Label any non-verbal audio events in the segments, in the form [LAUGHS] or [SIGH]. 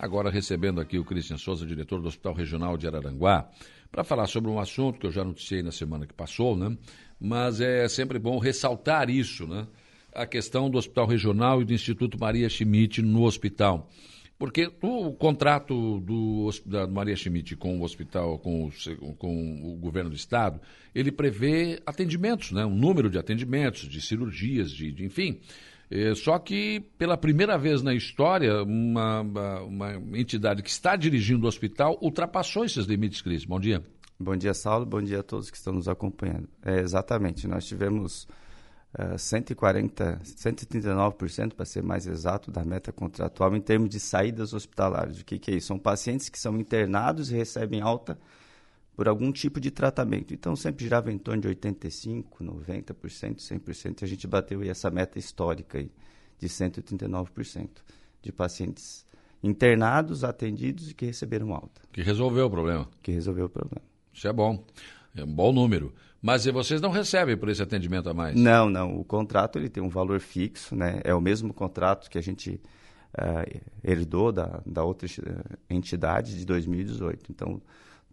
agora recebendo aqui o Cristian Souza, diretor do Hospital Regional de Araranguá, para falar sobre um assunto que eu já noticiei na semana que passou, né? Mas é sempre bom ressaltar isso, né? A questão do Hospital Regional e do Instituto Maria Schmidt no hospital. Porque o contrato do, da Maria Schmidt com o hospital, com o, com o governo do estado, ele prevê atendimentos, né? um número de atendimentos, de cirurgias, de, de enfim. É, só que, pela primeira vez na história, uma, uma, entidade que está dirigindo o hospital ultrapassou esses limites, Cris. Bom dia. Bom dia, Saulo. Bom dia a todos que estão nos acompanhando. É, exatamente. Nós tivemos uh, 140, 139%, para ser mais exato, da meta contratual em termos de saídas hospitalares. O que, que é isso? São pacientes que são internados e recebem alta por algum tipo de tratamento. Então, sempre girava em torno de 85%, 90%, 100%. A gente bateu essa meta histórica aí de 139% de pacientes internados, atendidos e que receberam alta. Que resolveu o problema. Que resolveu o problema. Isso é bom. É um bom número. Mas vocês não recebem por esse atendimento a mais? Não, não. O contrato ele tem um valor fixo, né? É o mesmo contrato que a gente uh, herdou da, da outra entidade de 2018. Então,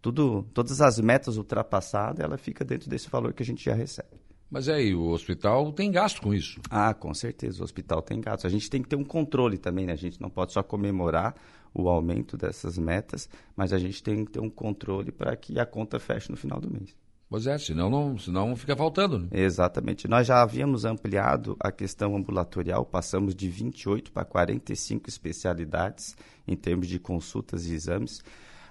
tudo, todas as metas ultrapassadas, ela fica dentro desse valor que a gente já recebe. Mas aí, o hospital tem gasto com isso? Ah, com certeza, o hospital tem gasto. A gente tem que ter um controle também, né? A gente não pode só comemorar o aumento dessas metas, mas a gente tem que ter um controle para que a conta feche no final do mês. Pois é, senão, não, senão fica faltando. Né? Exatamente. Nós já havíamos ampliado a questão ambulatorial, passamos de 28 para 45 especialidades em termos de consultas e exames.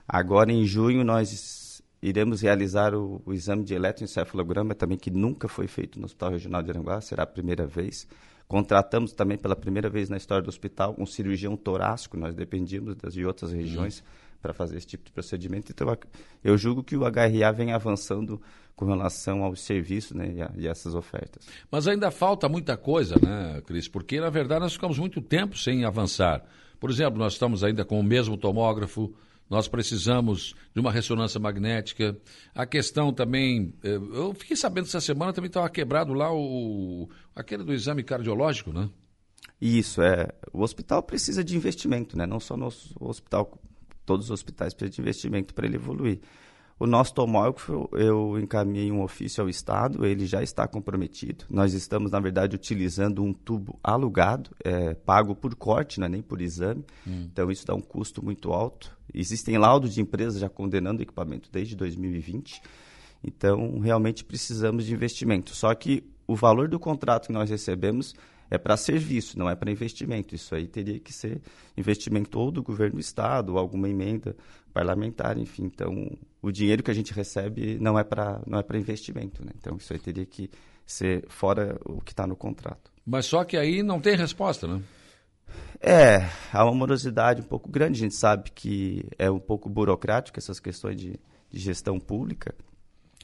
Agora, em junho, nós iremos realizar o, o exame de eletroencefalograma, também que nunca foi feito no Hospital Regional de Aranguá, será a primeira vez. Contratamos também pela primeira vez na história do hospital um cirurgião torácico, nós dependíamos das, de outras regiões uhum. para fazer esse tipo de procedimento. Então, eu julgo que o HRA vem avançando com relação aos serviços né, e, a, e essas ofertas. Mas ainda falta muita coisa, né, Cris? Porque, na verdade, nós ficamos muito tempo sem avançar. Por exemplo, nós estamos ainda com o mesmo tomógrafo, nós precisamos de uma ressonância magnética. A questão também, eh, eu fiquei sabendo essa semana também estava quebrado lá o aquele do exame cardiológico, né? Isso é. O hospital precisa de investimento, né? Não só no hospital, todos os hospitais precisam de investimento para ele evoluir. O nosso tomógrafo, eu encaminhei um ofício ao Estado, ele já está comprometido. Nós estamos, na verdade, utilizando um tubo alugado, é, pago por corte, não é nem por exame. Hum. Então, isso dá um custo muito alto. Existem laudos de empresas já condenando o equipamento desde 2020. Então, realmente precisamos de investimento. Só que o valor do contrato que nós recebemos é para serviço, não é para investimento. Isso aí teria que ser investimento ou do governo do estado, ou alguma emenda parlamentar, enfim. Então, o dinheiro que a gente recebe não é para não é para investimento, né? Então, isso aí teria que ser fora o que está no contrato. Mas só que aí não tem resposta, né? É, há uma morosidade um pouco grande. A gente sabe que é um pouco burocrático essas questões de, de gestão pública,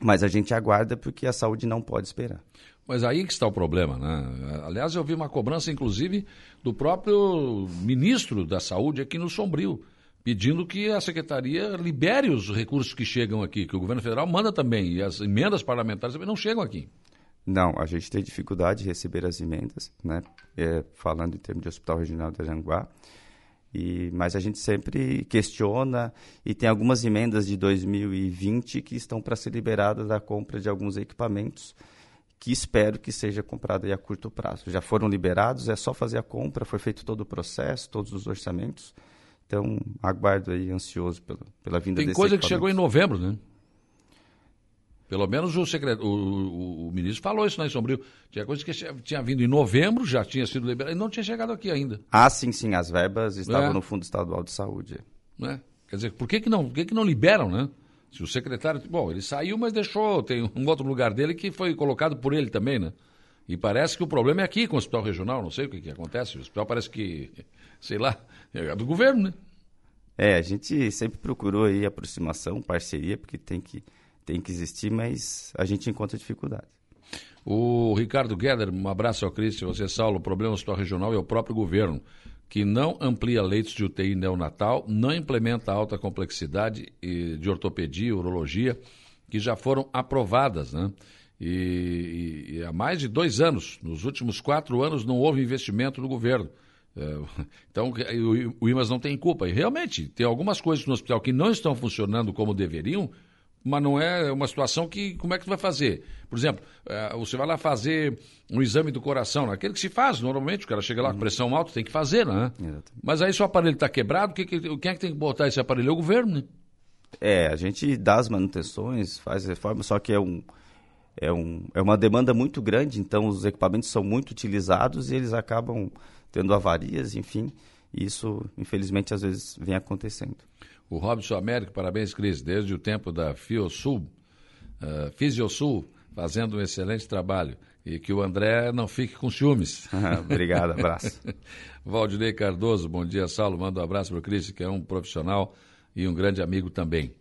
mas a gente aguarda porque a saúde não pode esperar. Mas aí que está o problema, né? Aliás, eu vi uma cobrança, inclusive, do próprio ministro da Saúde aqui no Sombrio, pedindo que a secretaria libere os recursos que chegam aqui, que o governo federal manda também, e as emendas parlamentares também não chegam aqui. Não, a gente tem dificuldade de receber as emendas, né? É, falando em termos de Hospital Regional de Aranguá. E, mas a gente sempre questiona e tem algumas emendas de 2020 que estão para ser liberadas da compra de alguns equipamentos que espero que seja comprado a curto prazo. Já foram liberados, é só fazer a compra, foi feito todo o processo, todos os orçamentos. Então, aguardo aí ansioso pela, pela vinda Tem desse coisa que chegou em novembro, né? Pelo menos o, secret... O, o, o, ministro falou isso na né, Sombrio. Tinha coisa que tinha vindo em novembro, já tinha sido liberado e não tinha chegado aqui ainda. Ah, sim, sim. As verbas estavam é. no Fundo Estadual de Saúde. É. Quer dizer, por que, que, não, por que, que não liberam, né? Se o secretário. Bom, ele saiu, mas deixou. Tem um outro lugar dele que foi colocado por ele também, né? E parece que o problema é aqui com o hospital regional, não sei o que, que acontece. O hospital parece que, [LAUGHS] sei lá, é do governo, né? É, a gente sempre procurou aí aproximação, parceria, porque tem que, tem que existir, mas a gente encontra dificuldade. O Ricardo Gueder, um abraço ao Cristian, você, Saulo, o problema hospital regional é o próprio governo que não amplia leitos de UTI neonatal, não implementa alta complexidade de ortopedia e urologia, que já foram aprovadas, né? E, e, e, há mais de dois anos, nos últimos quatro anos, não houve investimento do governo. É, [LAUGHS] então, o, o IMAS não tem culpa. E realmente, tem algumas coisas no hospital que não estão funcionando como deveriam, mas não é uma situação que. Como é que tu vai fazer? Por exemplo, é, você vai lá fazer um exame do coração, aquele que se faz normalmente, o cara chega lá com pressão alta, tem que fazer, né? Exatamente. Mas aí se o aparelho está quebrado, quem é que tem que botar esse aparelho? É o governo, né? É, a gente dá as manutenções, faz reforma, só que é um. É, um, é uma demanda muito grande, então os equipamentos são muito utilizados e eles acabam tendo avarias, enfim. E isso, infelizmente, às vezes vem acontecendo. O Robson Américo, parabéns, Cris, desde o tempo da Fiosul, uh, Fisiosul, fazendo um excelente trabalho. E que o André não fique com ciúmes. [LAUGHS] Obrigado, abraço. [LAUGHS] Valdinei Cardoso, bom dia, Saulo. Manda um abraço para o Cris, que é um profissional e um grande amigo também.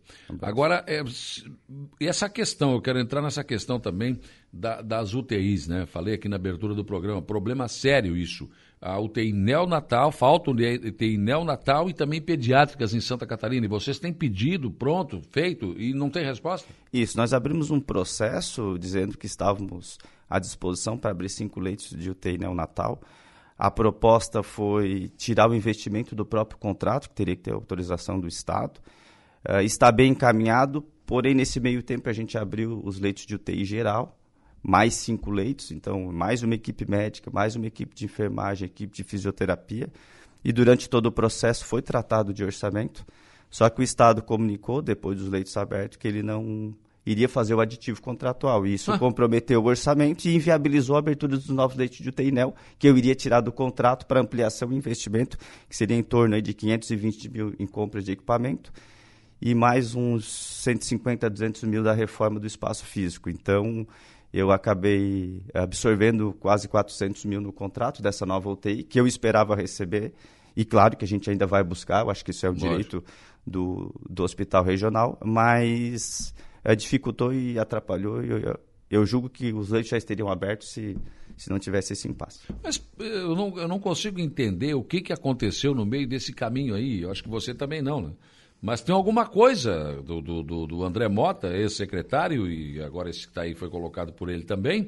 Agora, é, essa questão, eu quero entrar nessa questão também da, das UTIs, né? Falei aqui na abertura do programa, problema sério isso a UTI neonatal, falta UTI neonatal e também pediátricas em Santa Catarina. E vocês têm pedido, pronto, feito, e não tem resposta? Isso, nós abrimos um processo dizendo que estávamos à disposição para abrir cinco leitos de UTI neonatal. A proposta foi tirar o investimento do próprio contrato, que teria que ter autorização do Estado. Uh, está bem encaminhado, porém, nesse meio tempo, a gente abriu os leitos de UTI geral, mais cinco leitos, então mais uma equipe médica, mais uma equipe de enfermagem, equipe de fisioterapia. E durante todo o processo foi tratado de orçamento. Só que o Estado comunicou, depois dos leitos abertos, que ele não iria fazer o aditivo contratual. E isso ah. comprometeu o orçamento e inviabilizou a abertura dos novos leitos de UTI-NEL, que eu iria tirar do contrato para ampliação e investimento, que seria em torno de 520 mil em compras de equipamento e mais uns 150 a 200 mil da reforma do espaço físico. Então, eu acabei absorvendo quase 400 mil no contrato dessa nova UTI, que eu esperava receber. E claro que a gente ainda vai buscar, eu acho que isso é o direito do, do hospital regional, mas é, dificultou e atrapalhou. E eu, eu, eu julgo que os leitos já estariam abertos se, se não tivesse esse impasse. Mas eu não, eu não consigo entender o que, que aconteceu no meio desse caminho aí. Eu acho que você também não, né? Mas tem alguma coisa do, do, do André Mota, ex-secretário, e agora esse que está aí foi colocado por ele também,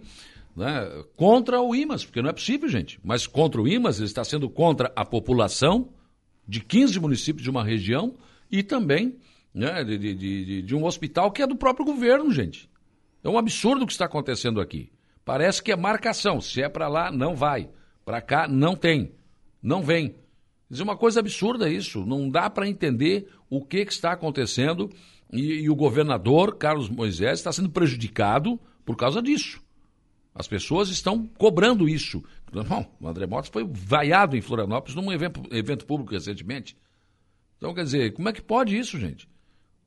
né, contra o IMAS, porque não é possível, gente. Mas contra o IMAS, ele está sendo contra a população de 15 municípios de uma região e também né, de, de, de, de um hospital que é do próprio governo, gente. É um absurdo o que está acontecendo aqui. Parece que é marcação. Se é para lá, não vai. Para cá, não tem. Não vem. É uma coisa absurda isso. Não dá para entender o que, que, está acontecendo e, e, o governador, Carlos Moisés, está sendo prejudicado por causa disso. As pessoas estão cobrando isso. Bom, o André Motos foi vaiado em Florianópolis num evento, evento público recentemente. Então, quer dizer, como é que pode isso, gente?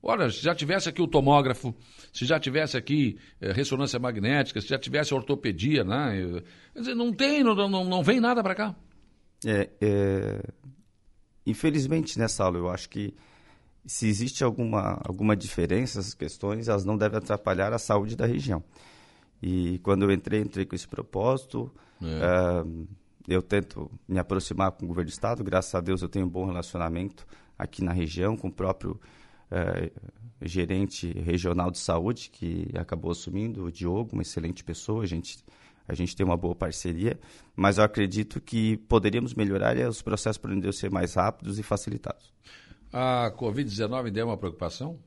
Olha, se já tivesse aqui o tomógrafo, se já tivesse aqui eh, ressonância magnética, se já tivesse ortopedia, né? Quer dizer, não tem, não, não, não vem nada para cá. É, é, Infelizmente, nessa aula, eu acho que se existe alguma, alguma diferença nessas questões, elas não devem atrapalhar a saúde da região. E quando eu entrei, entrei com esse propósito. É. Uh, eu tento me aproximar com o governo do Estado. Graças a Deus eu tenho um bom relacionamento aqui na região com o próprio uh, gerente regional de saúde, que acabou assumindo, o Diogo, uma excelente pessoa. A gente a gente tem uma boa parceria, mas eu acredito que poderíamos melhorar os processos poderiam ser mais rápidos e facilitados. A Covid-19 deu uma preocupação?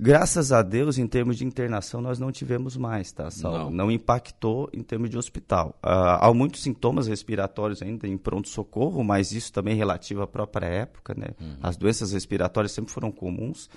Graças a Deus, em termos de internação, nós não tivemos mais, tá, Não. não impactou em termos de hospital. Uh, há muitos sintomas respiratórios ainda em pronto-socorro, mas isso também é relativo à própria época, né? Uhum. As doenças respiratórias sempre foram comuns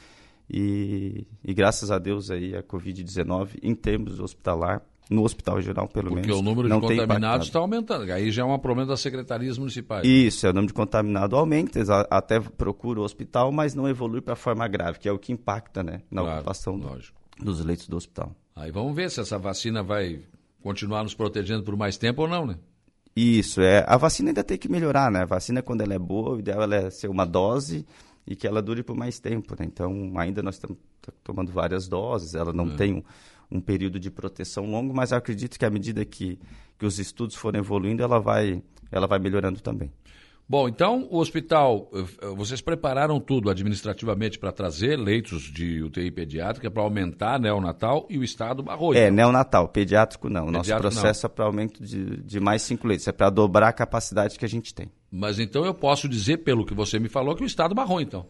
e, e graças a Deus aí a Covid-19, em termos hospitalar, no hospital regional, pelo Porque menos. Porque o número de contaminados está aumentando. Aí já é um problema das secretarias municipais. Isso, é, o número de contaminados aumenta, até procura o hospital, mas não evolui para a forma grave, que é o que impacta né, na claro, ocupação do, dos leitos do hospital. Aí vamos ver se essa vacina vai continuar nos protegendo por mais tempo ou não, né? Isso, é. A vacina ainda tem que melhorar, né? A vacina, quando ela é boa, o ideal é ser uma dose e que ela dure por mais tempo, né? Então, ainda nós estamos tomando várias doses, ela não é. tem um um período de proteção longo, mas eu acredito que à medida que, que os estudos forem evoluindo, ela vai, ela vai melhorando também. Bom, então o hospital, eh, vocês prepararam tudo administrativamente para trazer leitos de UTI pediátrica para aumentar neonatal e o Estado barrou. É, então. neonatal, pediátrico não. Nosso processo não. é para aumento de, de mais cinco leitos, é para dobrar a capacidade que a gente tem. Mas então eu posso dizer, pelo que você me falou, que o Estado barrou então.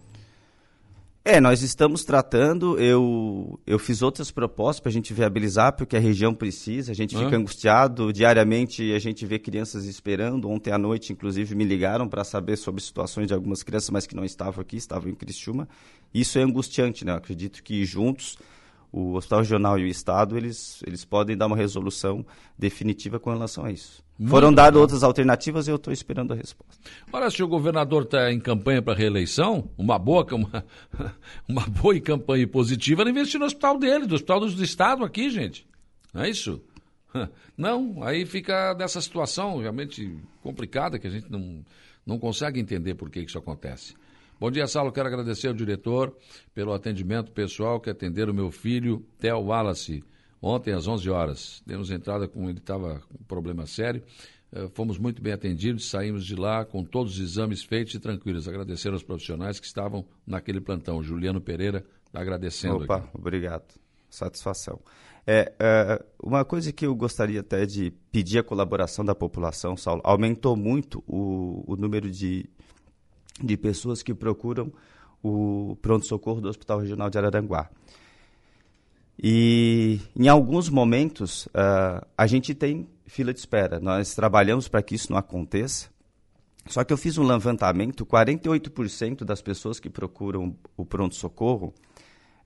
É, nós estamos tratando, eu, eu fiz outras propostas para a gente viabilizar, porque a região precisa, a gente fica angustiado, diariamente a gente vê crianças esperando, ontem à noite inclusive me ligaram para saber sobre situações de algumas crianças, mas que não estavam aqui, estavam em Criciúma, isso é angustiante, né, eu acredito que juntos o Hospital Regional e o Estado, eles, eles podem dar uma resolução definitiva com relação a isso. Muito Foram dadas outras alternativas e eu estou esperando a resposta. Se o governador está em campanha para reeleição, uma boa, uma, [LAUGHS] uma boa campanha positiva era investir no hospital dele, do hospital do Estado aqui, gente. Não é isso? [LAUGHS] Não, aí fica dessa situação realmente complicada que a gente não, não consegue entender por que isso acontece. Bom dia, Saulo. Quero agradecer ao diretor pelo atendimento pessoal que atenderam o meu filho, Theo Wallace, ontem às 11 horas. Demos entrada com ele estava com um problema sério. Uh, fomos muito bem atendidos, saímos de lá com todos os exames feitos e tranquilos. Agradecer aos profissionais que estavam naquele plantão. Juliano Pereira está agradecendo. Opa, aqui. obrigado. Satisfação. É, é, uma coisa que eu gostaria até de pedir a colaboração da população, Saulo, aumentou muito o, o número de de pessoas que procuram o pronto-socorro do Hospital Regional de Araranguá. E em alguns momentos uh, a gente tem fila de espera. Nós trabalhamos para que isso não aconteça. Só que eu fiz um levantamento: 48% das pessoas que procuram o pronto-socorro,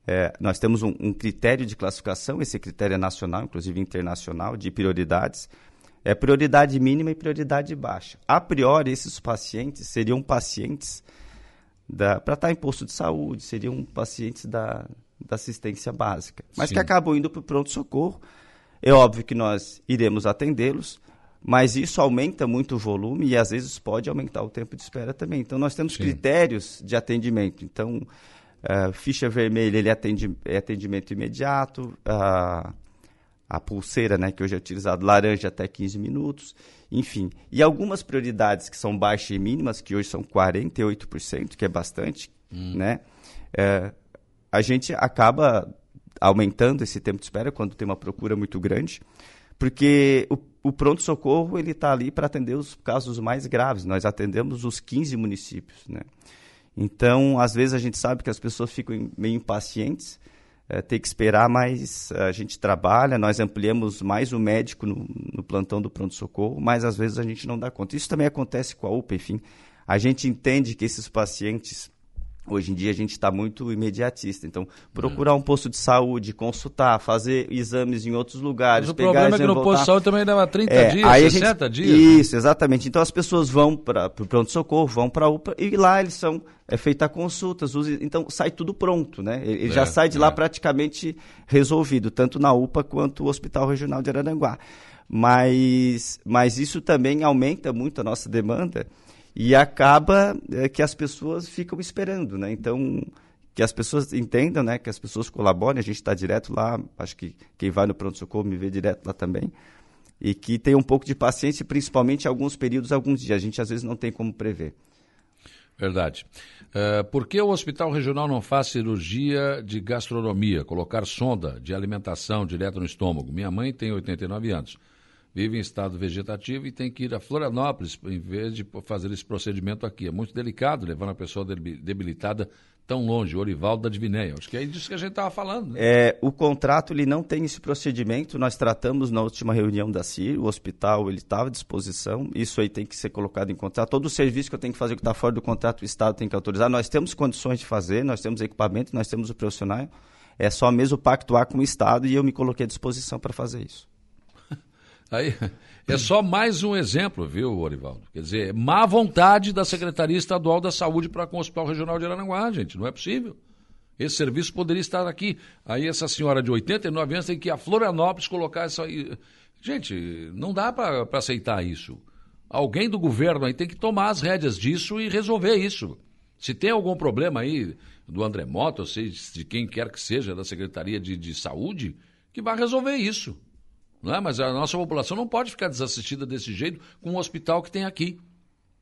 é, nós temos um, um, critério de classificação, esse critério é nacional, inclusive internacional, de prioridades. É prioridade mínima e prioridade baixa. A priori, esses pacientes seriam pacientes para estar tá em posto de saúde, seriam pacientes da, da assistência básica, mas Sim. que acabam indo para o pronto-socorro. É óbvio que nós iremos atendê-los, mas isso aumenta muito o volume e às vezes pode aumentar o tempo de espera também. Então, nós temos Sim. critérios de atendimento. Então, uh, ficha vermelha ele atende, é atendimento imediato, uh, a pulseira, né, que hoje é utilizado, laranja até 15 minutos, enfim. E algumas prioridades que são baixas e mínimas, que hoje são 48%, que é bastante, hum. né? É, a gente acaba aumentando esse tempo de espera quando tem uma procura muito grande, porque o, o pronto-socorro ele está ali para atender os casos mais graves. Nós atendemos os 15 municípios, né? Então, às vezes a gente sabe que as pessoas ficam meio impacientes, é, ter que esperar, mas a gente trabalha, nós ampliamos mais o médico no, no plantão do pronto-socorro, mas às vezes a gente não dá conta. Isso também acontece com a UPA, enfim. A gente entende que esses pacientes Hoje em dia a gente está muito imediatista, então procurar um posto de saúde, consultar, fazer exames em outros lugares. Mas o problema é que no voltar. posto de saúde também leva 30 é, dias, aí 60 gente, dias. Isso, né? exatamente. Então as pessoas vão para o pronto-socorro, vão para a UPA e lá eles são é feita consultas, então sai tudo pronto, né? Ele é, já sai de lá é. praticamente resolvido, tanto na UPA quanto o Hospital Regional de Araranguá. Mas, mas isso também aumenta muito a nossa demanda e acaba é, que as pessoas ficam esperando, né? Então, que as pessoas entendam, né? Que as pessoas colaborem, a gente está direto lá, acho que quem vai no pronto-socorro me vê direto lá também, e que tenha um pouco de paciência, principalmente alguns períodos, alguns dias, a gente às vezes não tem como prever. Verdade. Uh, por que o hospital regional não faz cirurgia de gastronomia, colocar sonda de alimentação direto no estômago? Minha mãe tem 89 anos vive em estado vegetativo e tem que ir a Florianópolis em vez de fazer esse procedimento aqui. É muito delicado levar uma pessoa debilitada tão longe, Orivaldo da Divinéia. Acho que é disso que a gente estava falando. Né? É, o contrato ele não tem esse procedimento, nós tratamos na última reunião da CIR, o hospital ele estava à disposição, isso aí tem que ser colocado em contrato. Todo o serviço que eu tenho que fazer que está fora do contrato, o Estado tem que autorizar. Nós temos condições de fazer, nós temos equipamento, nós temos o profissional, é só mesmo pactuar com o Estado e eu me coloquei à disposição para fazer isso. Aí, é só mais um exemplo, viu, Orivaldo? Quer dizer, má vontade da Secretaria Estadual da Saúde para com o Hospital Regional de Aranaguá, gente. Não é possível. Esse serviço poderia estar aqui. Aí essa senhora de 89 anos tem que ir a Florianópolis colocar essa. Gente, não dá para aceitar isso. Alguém do governo aí tem que tomar as rédeas disso e resolver isso. Se tem algum problema aí do André Mota, ou seja, de quem quer que seja da Secretaria de, de Saúde, que vá resolver isso. É? Mas a nossa população não pode ficar desassistida desse jeito com o hospital que tem aqui.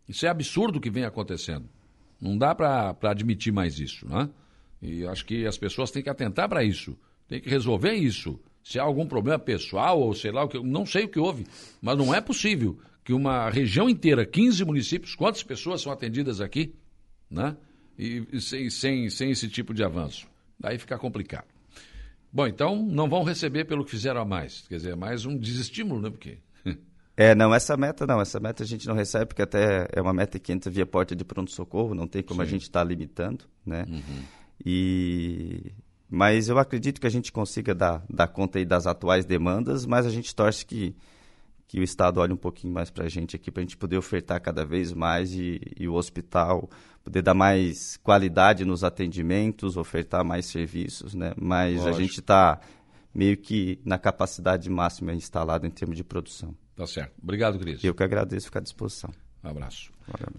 Isso é absurdo o que vem acontecendo. Não dá para admitir mais isso, né? E acho que as pessoas têm que atentar para isso, tem que resolver isso. Se há algum problema pessoal ou sei lá o que, não sei o que houve, mas não é possível que uma região inteira, 15 municípios, quantas pessoas são atendidas aqui, né? E, e sem, sem, sem esse tipo de avanço. Daí fica complicado. Bom, então não vão receber pelo que fizeram a mais. Quer dizer, é mais um desestímulo, né? Porque [LAUGHS] é, não, essa meta não, essa meta a gente não recebe porque até é uma meta que entra via porta de pronto-socorro, não tem como Sim. a gente estar tá limitando, né? Uhum. E... Mas eu acredito que a gente consiga dar, dar conta aí das atuais demandas, mas a gente torce que, que o Estado olhe um pouquinho mais para a gente aqui, para a gente poder ofertar cada vez mais e, e, o hospital poder dar mais qualidade nos atendimentos, ofertar mais serviços, né? Mas Lógico. a gente está meio que na capacidade máxima instalada em termos de produção. Tá certo. Obrigado, Cris. Eu que agradeço, ficar à disposição. Um abraço. Um abraço.